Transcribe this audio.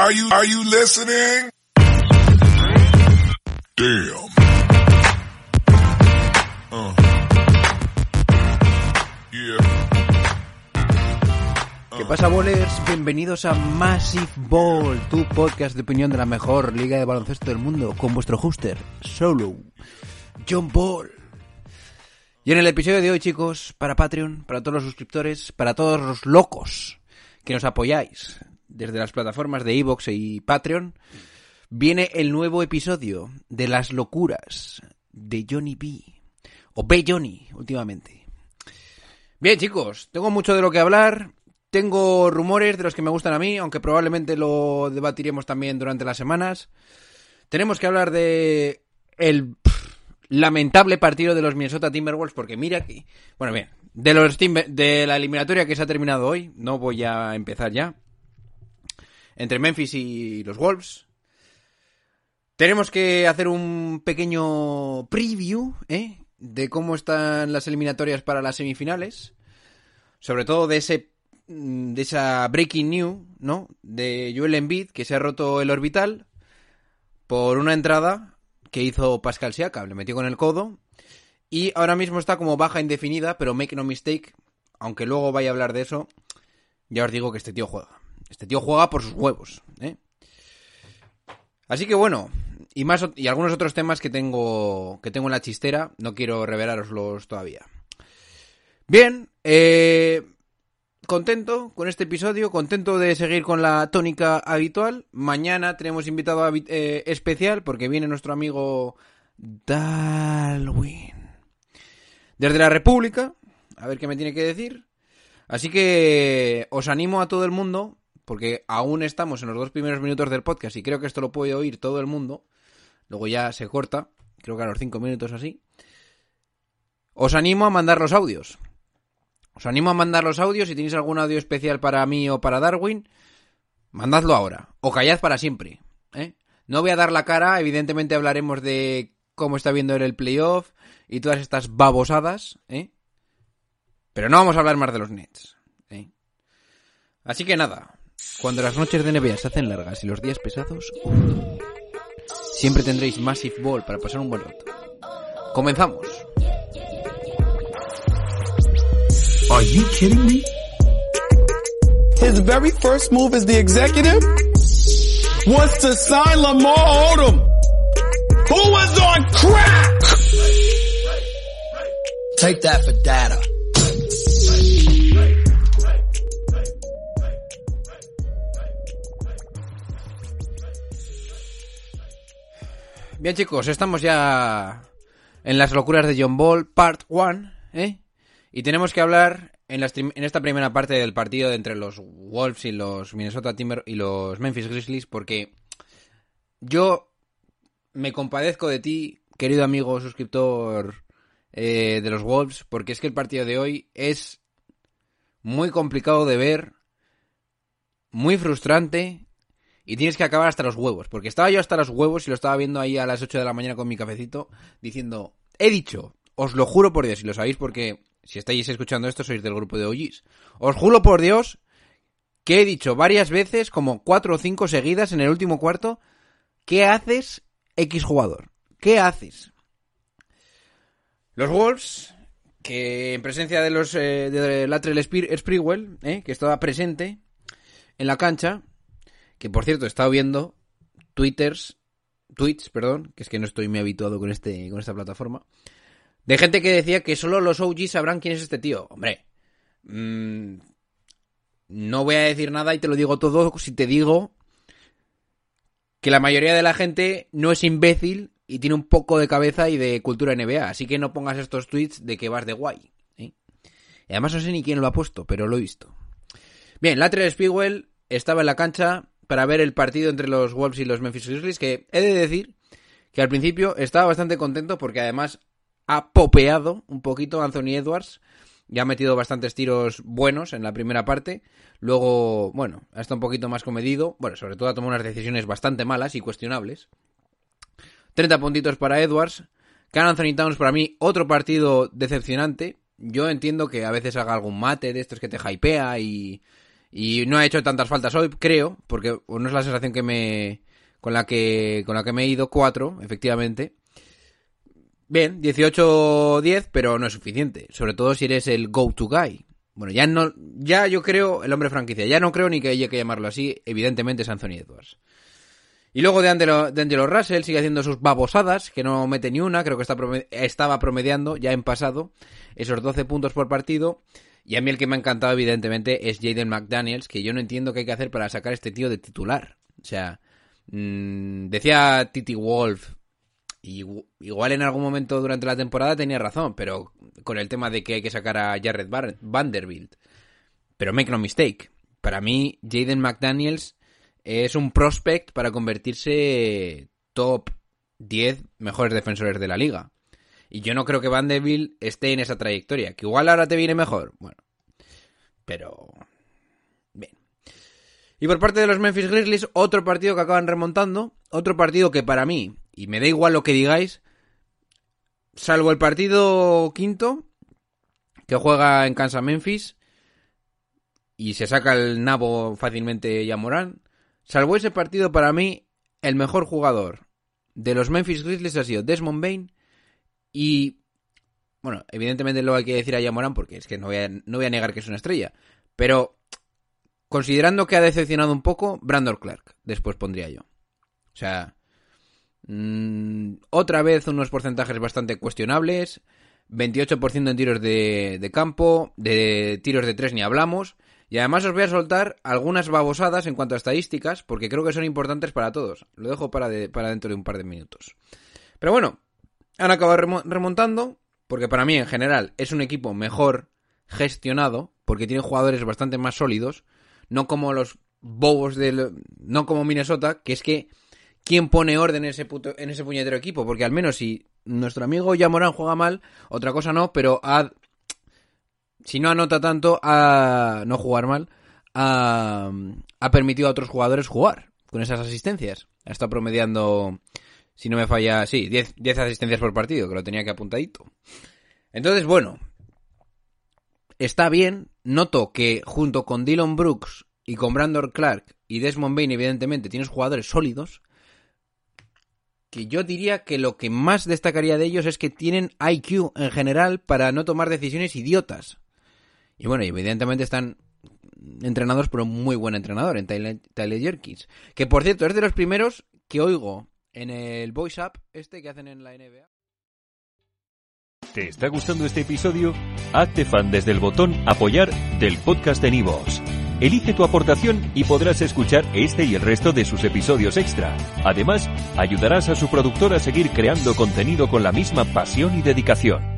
Are you, listening? Damn. Uh. ¿Qué pasa, bowlers? Bienvenidos a Massive Ball, tu podcast de opinión de la mejor liga de baloncesto del mundo, con vuestro hoster, solo, John Ball. Y en el episodio de hoy, chicos, para Patreon, para todos los suscriptores, para todos los locos que nos apoyáis desde las plataformas de Evox y Patreon, viene el nuevo episodio de las locuras de Johnny B. O B. Johnny, últimamente. Bien, chicos, tengo mucho de lo que hablar. Tengo rumores de los que me gustan a mí, aunque probablemente lo debatiremos también durante las semanas. Tenemos que hablar de el lamentable partido de los Minnesota Timberwolves, porque mira que... Bueno, bien, de, los Timber- de la eliminatoria que se ha terminado hoy, no voy a empezar ya, entre Memphis y los Wolves. Tenemos que hacer un pequeño preview, ¿eh? De cómo están las eliminatorias para las semifinales. Sobre todo de ese mm, de esa breaking news, ¿no? De Joel Embiid, que se ha roto el orbital por una entrada que hizo Pascal Siakam, le metió con el codo y ahora mismo está como baja indefinida, pero make no mistake, aunque luego vaya a hablar de eso, ya os digo que este tío juega. Este tío juega por sus huevos, ¿eh? Así que bueno, y más y algunos otros temas que tengo que tengo en la chistera, no quiero revelaroslos todavía. Bien, eh, contento con este episodio, contento de seguir con la tónica habitual. Mañana tenemos invitado eh, especial porque viene nuestro amigo Darwin desde la República, a ver qué me tiene que decir. Así que os animo a todo el mundo, porque aún estamos en los dos primeros minutos del podcast y creo que esto lo puede oír todo el mundo. Luego ya se corta, creo que a los cinco minutos así. Os animo a mandar los audios. Os animo a mandar los audios. Si tenéis algún audio especial para mí o para Darwin, mandadlo ahora. O callad para siempre. ¿eh? No voy a dar la cara. Evidentemente hablaremos de cómo está viendo el playoff y todas estas babosadas. ¿eh? Pero no vamos a hablar más de los Nets. ¿eh? Así que nada. Cuando las noches de NBA se hacen largas y los días pesados, siempre tendréis Massive Ball para pasar un buen rato. Comenzamos. Are you kidding me? His very first move as the executive was to sign Lamar Odom, who was on crack. Take that for data. Bien chicos, estamos ya en las locuras de John Ball, part 1, ¿eh? Y tenemos que hablar en, esta primera parte del partido entre los Wolves y los Minnesota Timber y los Memphis Grizzlies, porque yo me compadezco de ti, querido amigo suscriptor eh, de los Wolves, porque es que el partido de hoy es muy complicado de ver, muy frustrante y tienes que acabar hasta los huevos. Porque estaba yo hasta los huevos y lo estaba viendo ahí a las 8 de la mañana con mi cafecito diciendo, he dicho, os lo juro por Dios, y lo sabéis porque si estáis escuchando esto sois del grupo de OGs. Os juro por Dios que he dicho varias veces, como cuatro o cinco seguidas en el último cuarto, ¿qué haces X jugador? ¿Qué haces? Los Wolves, que en presencia de los eh, de Latrell Sprewell, eh, que estaba presente en la cancha, que por cierto he estado viendo twitters, tweets, perdón, que es que no estoy muy habituado con este con esta plataforma, de gente que decía que solo los OGs sabrán quién es este tío. Hombre, mm, no voy a decir nada y te lo digo todo si te digo que la mayoría de la gente no es imbécil y tiene un poco de cabeza y de cultura NBA, así que no pongas estos tweets de que vas de guay. ¿eh? Y además no sé ni quién lo ha puesto, pero lo he visto. Bien, Latrell Spigwell estaba en la cancha para ver el partido entre los Wolves y los Memphis Grizzlies, que he de decir que al principio estaba bastante contento porque además ha popeado un poquito Anthony Edwards y ha metido bastantes tiros buenos en la primera parte. Luego, bueno, ha estado un poquito más comedido. Bueno, sobre todo ha tomado unas decisiones bastante malas y cuestionables. 30 puntitos para Edwards. Can Anthony Towns para mí otro partido decepcionante. Yo entiendo que a veces haga algún mate de estos que te hypea y, Y no ha hecho tantas faltas hoy, creo, porque no es la sensación que me con la que con la que me he ido cuatro, efectivamente. Bien, 18-10, pero no es suficiente, sobre todo si eres el go-to guy. Bueno, ya no ya yo creo el hombre franquicia, ya no creo ni que haya que llamarlo así, evidentemente es Anthony Edwards. Y luego de Angelo, de Angelo Russell sigue haciendo sus babosadas, que no mete ni una, creo que está estaba promediando ya en pasado esos 12 puntos por partido. Y a mí el que me ha encantado, evidentemente, es Jaden McDaniels, que yo no entiendo qué hay que hacer para sacar a este tío de titular. O sea, mmm, decía Titi Wolf, y igual en algún momento durante la temporada tenía razón, pero con el tema de que hay que sacar a Jared Vanderbilt. Pero make no mistake, para mí Jaden McDaniels es un prospect para convertirse top 10 mejores defensores de la liga. Y yo no creo que Vanderbilt esté en esa trayectoria. Que igual ahora te viene mejor. Bueno. Pero. Bien. Y por parte de los Memphis Grizzlies, otro partido que acaban remontando. Otro partido que para mí, y me da igual lo que digáis, salvo el partido quinto, que juega en Kansas Memphis, y se saca el nabo fácilmente ya Morán. Salvo ese partido, para mí, el mejor jugador de los Memphis Grizzlies ha sido Desmond Bain y, bueno, evidentemente lo hay que decir a Yamoran porque es que no voy, a, no voy a negar que es una estrella. Pero, considerando que ha decepcionado un poco, Brandon Clark, después pondría yo. O sea, mmm, otra vez unos porcentajes bastante cuestionables. 28% en tiros de, de, campo, de tiros de tres ni hablamos. Y además os voy a soltar algunas babosadas en cuanto a estadísticas, porque creo que son importantes para todos. Lo dejo para, de, para dentro de un par de minutos. Pero bueno, han acabado remontando, porque para mí en general es un equipo mejor gestionado, porque tiene jugadores bastante más sólidos, no como los bobos del... no como Minnesota, que es que ¿quién pone orden en ese, en ese puñetero equipo? Porque al menos si nuestro amigo Yamorán juega mal, otra cosa no, pero ha, si no anota tanto, a no jugar mal, ha, ha permitido a otros jugadores jugar con esas asistencias. Ha estado promediando si no me falla, sí, 10, 10 asistencias por partido, que lo tenía que apuntadito. Entonces, bueno, está bien. Noto que junto con Dylan Brooks y con Brandon Clark y Desmond Bain, evidentemente, tienes jugadores sólidos. Que yo diría que lo que más destacaría de ellos es que tienen IQ en general para no tomar decisiones idiotas. Y bueno, evidentemente están entrenados por un muy buen entrenador en Tyler, Tyler Jerkins. Que por cierto, es de los primeros que oigo en el voice app este que hacen en la NBA. ¿Te está gustando este episodio? Hazte fan desde el botón apoyar del podcast de Nivos. Elige tu aportación y podrás escuchar este y el resto de sus episodios extra. Además, ayudarás a su productor a seguir creando contenido con la misma pasión y dedicación.